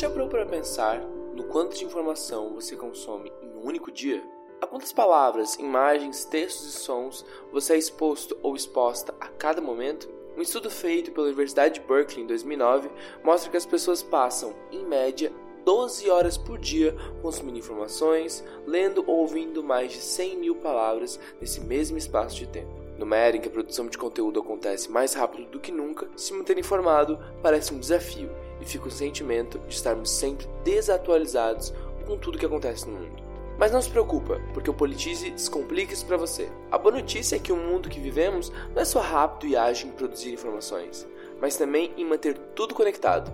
Você já parou para pensar no quanto de informação você consome em um único dia? A quantas palavras, imagens, textos e sons você é exposto ou exposta a cada momento? Um estudo feito pela Universidade de Berkeley em 2009 mostra que as pessoas passam, em média, 12 horas por dia consumindo informações, lendo ou ouvindo mais de 100 mil palavras nesse mesmo espaço de tempo. Numa era em que a produção de conteúdo acontece mais rápido do que nunca, se manter informado parece um desafio e fica o sentimento de estarmos sempre desatualizados com tudo que acontece no mundo. Mas não se preocupa, porque o Politize descomplica isso para você. A boa notícia é que o mundo que vivemos não é só rápido e ágil em produzir informações, mas também em manter tudo conectado.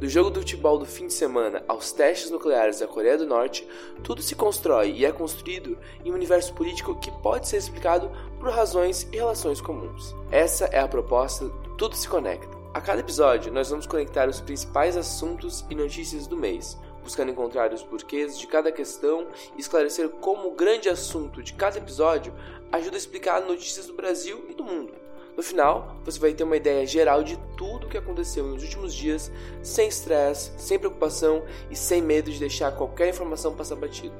Do jogo do futebol do fim de semana aos testes nucleares da Coreia do Norte, tudo se constrói e é construído em um universo político que pode ser explicado por razões e relações comuns. Essa é a proposta do Tudo se Conecta. A cada episódio, nós vamos conectar os principais assuntos e notícias do mês, buscando encontrar os porquês de cada questão e esclarecer como o grande assunto de cada episódio ajuda a explicar notícias do Brasil e do mundo. No final, você vai ter uma ideia geral de tudo o que aconteceu nos últimos dias, sem estresse, sem preocupação e sem medo de deixar qualquer informação passar batido.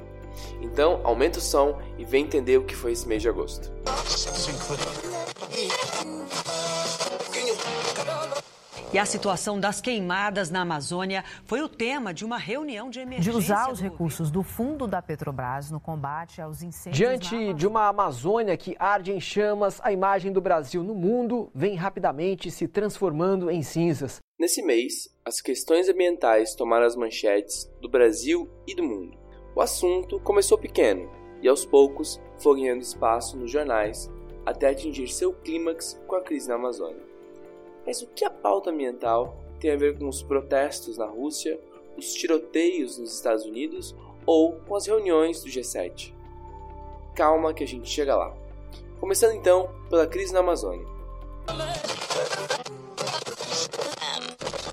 Então, aumenta o som e vem entender o que foi esse mês de agosto. E a situação das queimadas na Amazônia foi o tema de uma reunião de emergência. De usar os recursos do fundo da Petrobras no combate aos incêndios. Diante de uma Amazônia que arde em chamas, a imagem do Brasil no mundo vem rapidamente se transformando em cinzas. Nesse mês, as questões ambientais tomaram as manchetes do Brasil e do mundo. O assunto começou pequeno e aos poucos foi ganhando espaço nos jornais até atingir seu clímax com a crise na Amazônia. Mas o que a pauta ambiental tem a ver com os protestos na Rússia, os tiroteios nos Estados Unidos ou com as reuniões do G7? Calma que a gente chega lá. Começando então pela crise na Amazônia.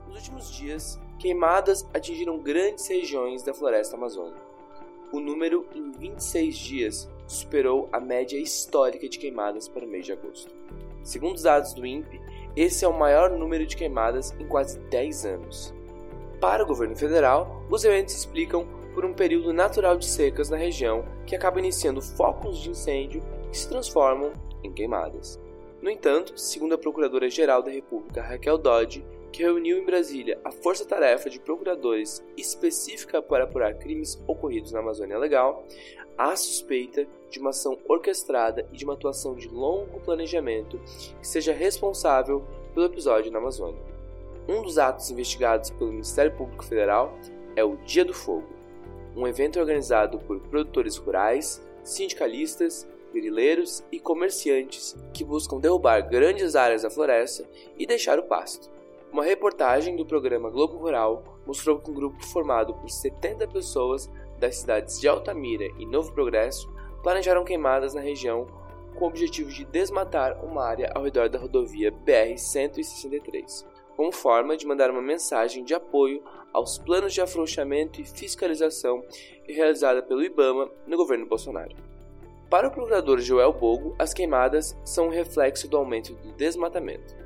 Nos últimos dias, queimadas atingiram grandes regiões da floresta amazônica. O número em 26 dias superou a média histórica de queimadas para o mês de agosto. Segundo os dados do INPE, esse é o maior número de queimadas em quase 10 anos. Para o governo federal, os eventos se explicam por um período natural de secas na região que acaba iniciando focos de incêndio que se transformam em queimadas. No entanto, segundo a Procuradora-Geral da República Raquel Dodge, que reuniu em Brasília a força-tarefa de procuradores específica para apurar crimes ocorridos na Amazônia Legal, há suspeita de uma ação orquestrada e de uma atuação de longo planejamento que seja responsável pelo episódio na Amazônia. Um dos atos investigados pelo Ministério Público Federal é o Dia do Fogo, um evento organizado por produtores rurais, sindicalistas, grileiros e comerciantes que buscam derrubar grandes áreas da floresta e deixar o pasto. Uma reportagem do programa Globo Rural mostrou que um grupo formado por 70 pessoas das cidades de Altamira e Novo Progresso planejaram queimadas na região com o objetivo de desmatar uma área ao redor da rodovia BR-163, como forma de mandar uma mensagem de apoio aos planos de afrouxamento e fiscalização realizada pelo IBAMA no governo Bolsonaro. Para o procurador Joel Bogo, as queimadas são um reflexo do aumento do desmatamento.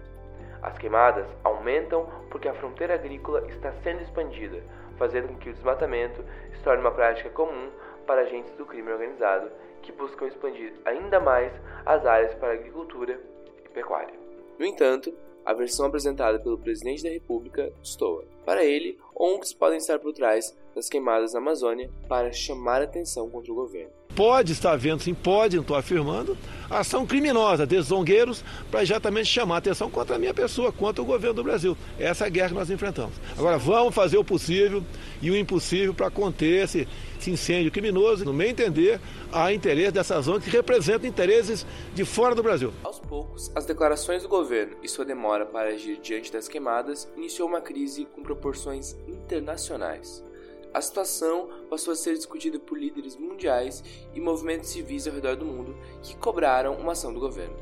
As queimadas aumentam porque a fronteira agrícola está sendo expandida, fazendo com que o desmatamento se torne uma prática comum para agentes do crime organizado que buscam expandir ainda mais as áreas para agricultura e pecuária. No entanto, a versão apresentada pelo presidente da República destoa. Para ele, ONGs podem estar por trás das queimadas na Amazônia para chamar atenção contra o governo. Pode estar havendo, sim, pode, não estou afirmando, ação criminosa desses zongueiros para exatamente chamar atenção contra a minha pessoa, contra o governo do Brasil. Essa é a guerra que nós enfrentamos. Agora, vamos fazer o possível e o impossível para conter esse, esse incêndio criminoso. No meu entender, há interesse dessa zona que representa interesses de fora do Brasil. Aos poucos, as declarações do governo e sua demora para agir diante das queimadas iniciou uma crise com proporções internacionais. A situação passou a ser discutida por líderes mundiais e movimentos civis ao redor do mundo que cobraram uma ação do governo.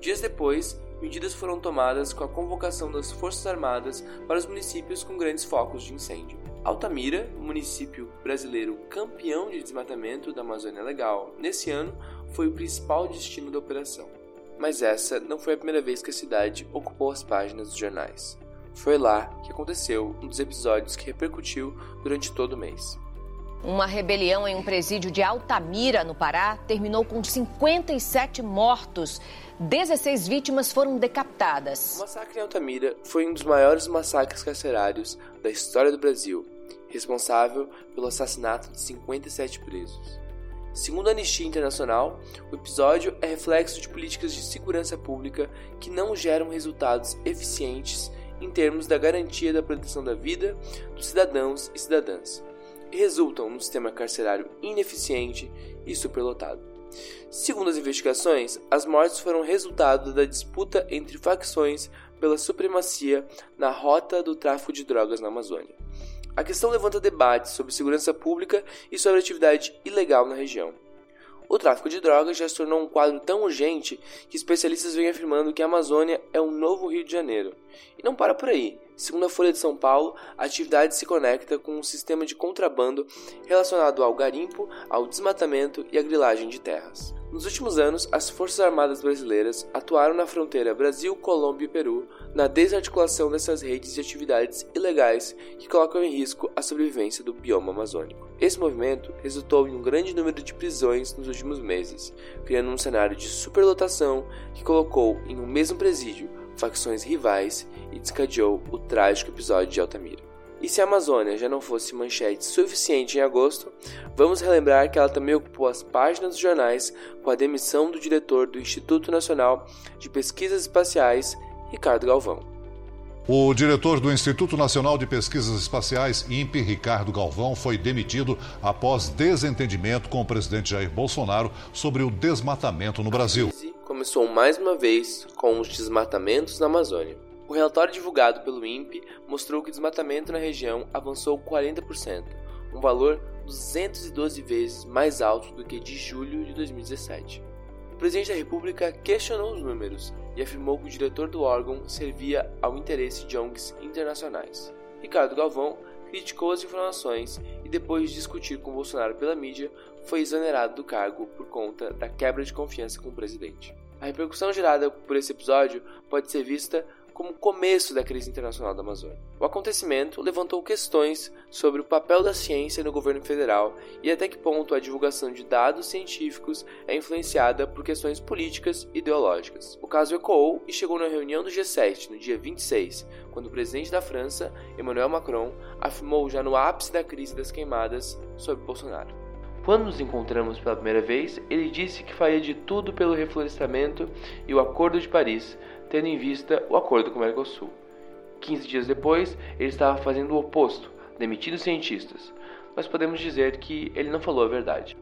Dias depois, medidas foram tomadas com a convocação das Forças Armadas para os municípios com grandes focos de incêndio. Altamira, município brasileiro campeão de desmatamento da Amazônia Legal, nesse ano foi o principal destino da operação. Mas essa não foi a primeira vez que a cidade ocupou as páginas dos jornais. Foi lá que aconteceu um dos episódios que repercutiu durante todo o mês. Uma rebelião em um presídio de Altamira, no Pará, terminou com 57 mortos. 16 vítimas foram decapitadas. O massacre em Altamira foi um dos maiores massacres carcerários da história do Brasil, responsável pelo assassinato de 57 presos. Segundo a Anistia Internacional, o episódio é reflexo de políticas de segurança pública que não geram resultados eficientes em termos da garantia da proteção da vida dos cidadãos e cidadãs, e resultam num sistema carcerário ineficiente e superlotado. Segundo as investigações, as mortes foram resultado da disputa entre facções pela supremacia na rota do tráfico de drogas na Amazônia. A questão levanta debates sobre segurança pública e sobre atividade ilegal na região. O tráfico de drogas já se tornou um quadro tão urgente que especialistas vêm afirmando que a Amazônia é um novo Rio de Janeiro. E não para por aí. Segundo a Folha de São Paulo, a atividade se conecta com um sistema de contrabando relacionado ao garimpo, ao desmatamento e à grilagem de terras. Nos últimos anos, as Forças Armadas brasileiras atuaram na fronteira Brasil, Colômbia e Peru na desarticulação dessas redes de atividades ilegais que colocam em risco a sobrevivência do bioma amazônico. Esse movimento resultou em um grande número de prisões nos últimos meses, criando um cenário de superlotação que colocou em um mesmo presídio facções rivais e descadeou o trágico episódio de Altamira. E se a Amazônia já não fosse manchete suficiente em agosto, vamos relembrar que ela também ocupou as páginas dos jornais com a demissão do diretor do Instituto Nacional de Pesquisas Espaciais, Ricardo Galvão. O diretor do Instituto Nacional de Pesquisas Espaciais, INPE, Ricardo Galvão, foi demitido após desentendimento com o presidente Jair Bolsonaro sobre o desmatamento no Brasil. Começou mais uma vez com os desmatamentos na Amazônia. O relatório divulgado pelo INPE mostrou que o desmatamento na região avançou 40%, um valor 212 vezes mais alto do que de julho de 2017. O presidente da República questionou os números e afirmou que o diretor do órgão servia ao interesse de ONGs internacionais. Ricardo Galvão criticou as informações e, depois de discutir com Bolsonaro pela mídia, foi exonerado do cargo por conta da quebra de confiança com o presidente. A repercussão gerada por esse episódio pode ser vista como o começo da crise internacional da Amazônia. O acontecimento levantou questões sobre o papel da ciência no governo federal e até que ponto a divulgação de dados científicos é influenciada por questões políticas e ideológicas. O caso ecoou e chegou na reunião do G7 no dia 26, quando o presidente da França, Emmanuel Macron, afirmou já no ápice da crise das queimadas sobre Bolsonaro. Quando nos encontramos pela primeira vez, ele disse que faria de tudo pelo reflorestamento e o Acordo de Paris, tendo em vista o acordo com o Mercosul. 15 dias depois, ele estava fazendo o oposto, demitindo cientistas. Mas podemos dizer que ele não falou a verdade.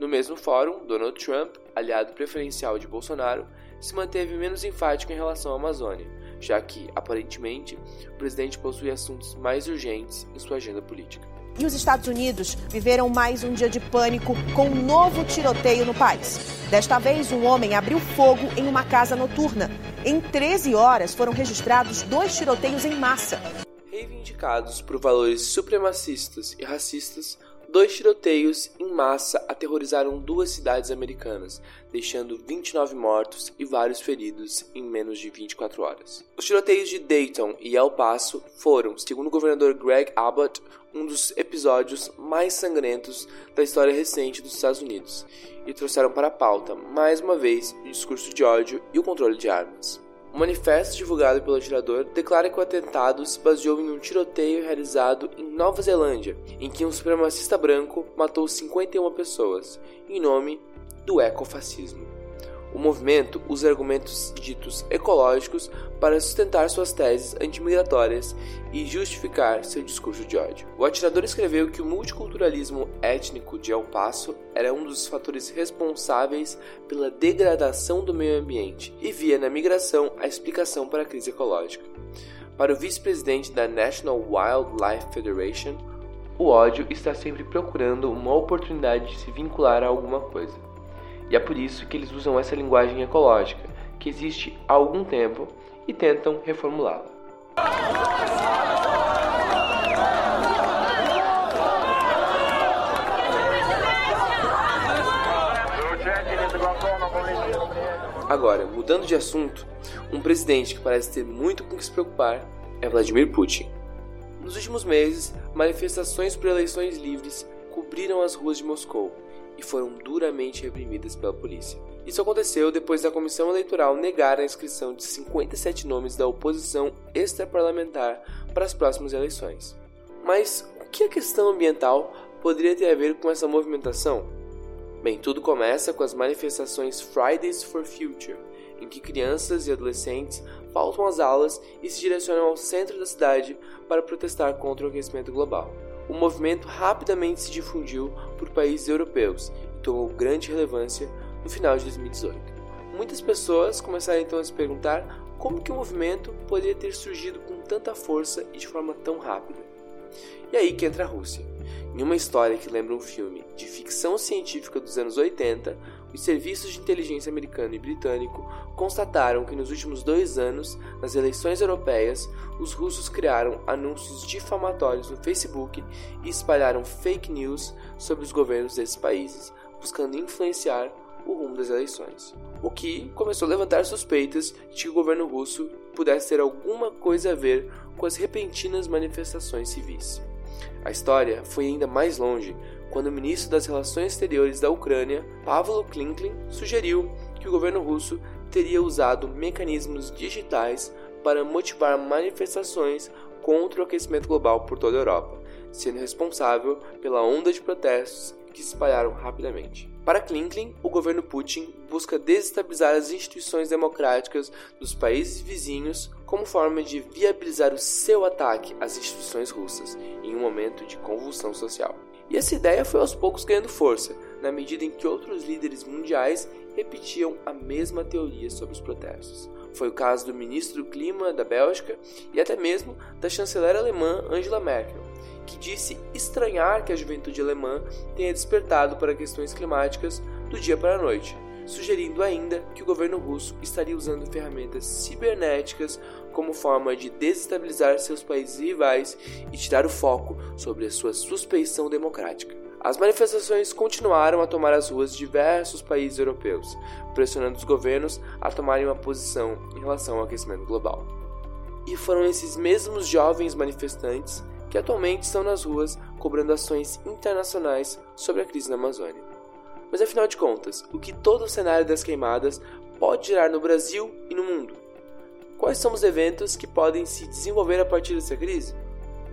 No mesmo fórum, Donald Trump, aliado preferencial de Bolsonaro, se manteve menos enfático em relação à Amazônia, já que, aparentemente, o presidente possui assuntos mais urgentes em sua agenda política. E os Estados Unidos viveram mais um dia de pânico com um novo tiroteio no país. Desta vez, um homem abriu fogo em uma casa noturna. Em 13 horas foram registrados dois tiroteios em massa. Reivindicados por valores supremacistas e racistas, dois tiroteios em massa aterrorizaram duas cidades americanas, deixando 29 mortos e vários feridos em menos de 24 horas. Os tiroteios de Dayton e El Paso foram, segundo o governador Greg Abbott, um dos episódios mais sangrentos da história recente dos Estados Unidos e trouxeram para a pauta, mais uma vez, o discurso de ódio e o controle de armas. Um manifesto divulgado pelo atirador declara que o atentado se baseou em um tiroteio realizado em Nova Zelândia, em que um supremacista branco matou 51 pessoas, em nome do ecofascismo. O movimento usa argumentos ditos ecológicos para sustentar suas teses antimigratórias e justificar seu discurso de ódio. O atirador escreveu que o multiculturalismo étnico de El Paso era um dos fatores responsáveis pela degradação do meio ambiente e via na migração a explicação para a crise ecológica. Para o vice-presidente da National Wildlife Federation, o ódio está sempre procurando uma oportunidade de se vincular a alguma coisa. E é por isso que eles usam essa linguagem ecológica, que existe há algum tempo, e tentam reformulá-la. Agora, mudando de assunto, um presidente que parece ter muito com que se preocupar é Vladimir Putin. Nos últimos meses, manifestações por eleições livres cobriram as ruas de Moscou e foram duramente reprimidas pela polícia. Isso aconteceu depois da comissão eleitoral negar a inscrição de 57 nomes da oposição extraparlamentar para as próximas eleições. Mas o que a questão ambiental poderia ter a ver com essa movimentação? Bem, tudo começa com as manifestações Fridays for Future, em que crianças e adolescentes faltam às aulas e se direcionam ao centro da cidade para protestar contra o aquecimento global. O movimento rapidamente se difundiu por países europeus e tomou grande relevância no final de 2018. Muitas pessoas começaram então a se perguntar como que o movimento poderia ter surgido com tanta força e de forma tão rápida. E aí que entra a Rússia. Em uma história que lembra um filme de ficção científica dos anos 80, os serviços de inteligência americano e britânico constataram que nos últimos dois anos, nas eleições europeias, os russos criaram anúncios difamatórios no Facebook e espalharam fake news sobre os governos desses países, buscando influenciar o rumo das eleições. O que começou a levantar suspeitas de que o governo russo pudesse ter alguma coisa a ver com as repentinas manifestações civis. A história foi ainda mais longe quando o ministro das Relações Exteriores da Ucrânia, Pavlo Klinklin, sugeriu que o governo russo teria usado mecanismos digitais para motivar manifestações contra o aquecimento global por toda a Europa, sendo responsável pela onda de protestos que se espalharam rapidamente. Para Klinklin, o governo Putin busca desestabilizar as instituições democráticas dos países vizinhos como forma de viabilizar o seu ataque às instituições russas em um momento de convulsão social. E essa ideia foi aos poucos ganhando força, na medida em que outros líderes mundiais repetiam a mesma teoria sobre os protestos. Foi o caso do ministro do Clima da Bélgica e até mesmo da chanceler alemã Angela Merkel, que disse estranhar que a juventude alemã tenha despertado para questões climáticas do dia para a noite, sugerindo ainda que o governo russo estaria usando ferramentas cibernéticas como forma de desestabilizar seus países rivais e tirar o foco sobre a sua suspeição democrática. As manifestações continuaram a tomar as ruas de diversos países europeus, pressionando os governos a tomarem uma posição em relação ao aquecimento global. E foram esses mesmos jovens manifestantes que atualmente estão nas ruas cobrando ações internacionais sobre a crise na Amazônia. Mas afinal de contas, o que todo o cenário das queimadas pode gerar no Brasil e no mundo? Quais são os eventos que podem se desenvolver a partir dessa crise?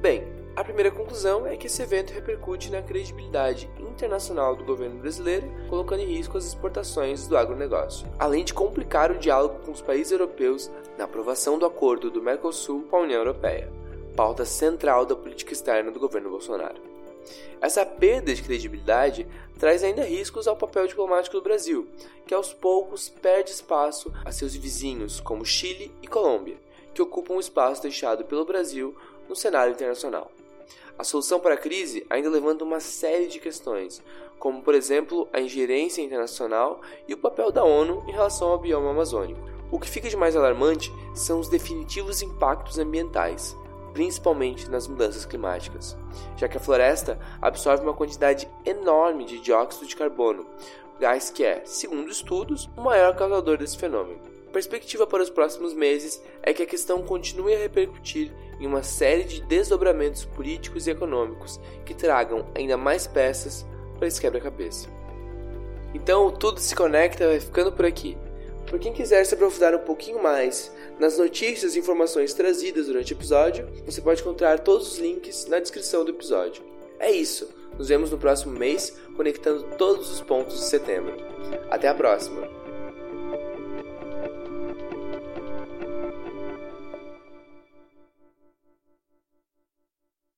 Bem, a primeira conclusão é que esse evento repercute na credibilidade internacional do governo brasileiro, colocando em risco as exportações do agronegócio, além de complicar o diálogo com os países europeus na aprovação do acordo do Mercosul com a União Europeia, pauta central da política externa do governo Bolsonaro. Essa perda de credibilidade traz ainda riscos ao papel diplomático do Brasil, que aos poucos perde espaço a seus vizinhos como Chile e Colômbia, que ocupam o espaço deixado pelo Brasil no cenário internacional. A solução para a crise ainda levanta uma série de questões, como por exemplo a ingerência internacional e o papel da ONU em relação ao bioma amazônico. O que fica de mais alarmante são os definitivos impactos ambientais, principalmente nas mudanças climáticas, já que a floresta absorve uma quantidade enorme de dióxido de carbono, gás que é, segundo estudos, o maior causador desse fenômeno. A perspectiva para os próximos meses é que a questão continue a repercutir em uma série de desdobramentos políticos e econômicos que tragam ainda mais peças para esse quebra-cabeça. Então, tudo se conecta vai ficando por aqui. Por quem quiser se aprofundar um pouquinho mais Nas notícias e informações trazidas durante o episódio, você pode encontrar todos os links na descrição do episódio. É isso, nos vemos no próximo mês, conectando todos os pontos de setembro. Até a próxima!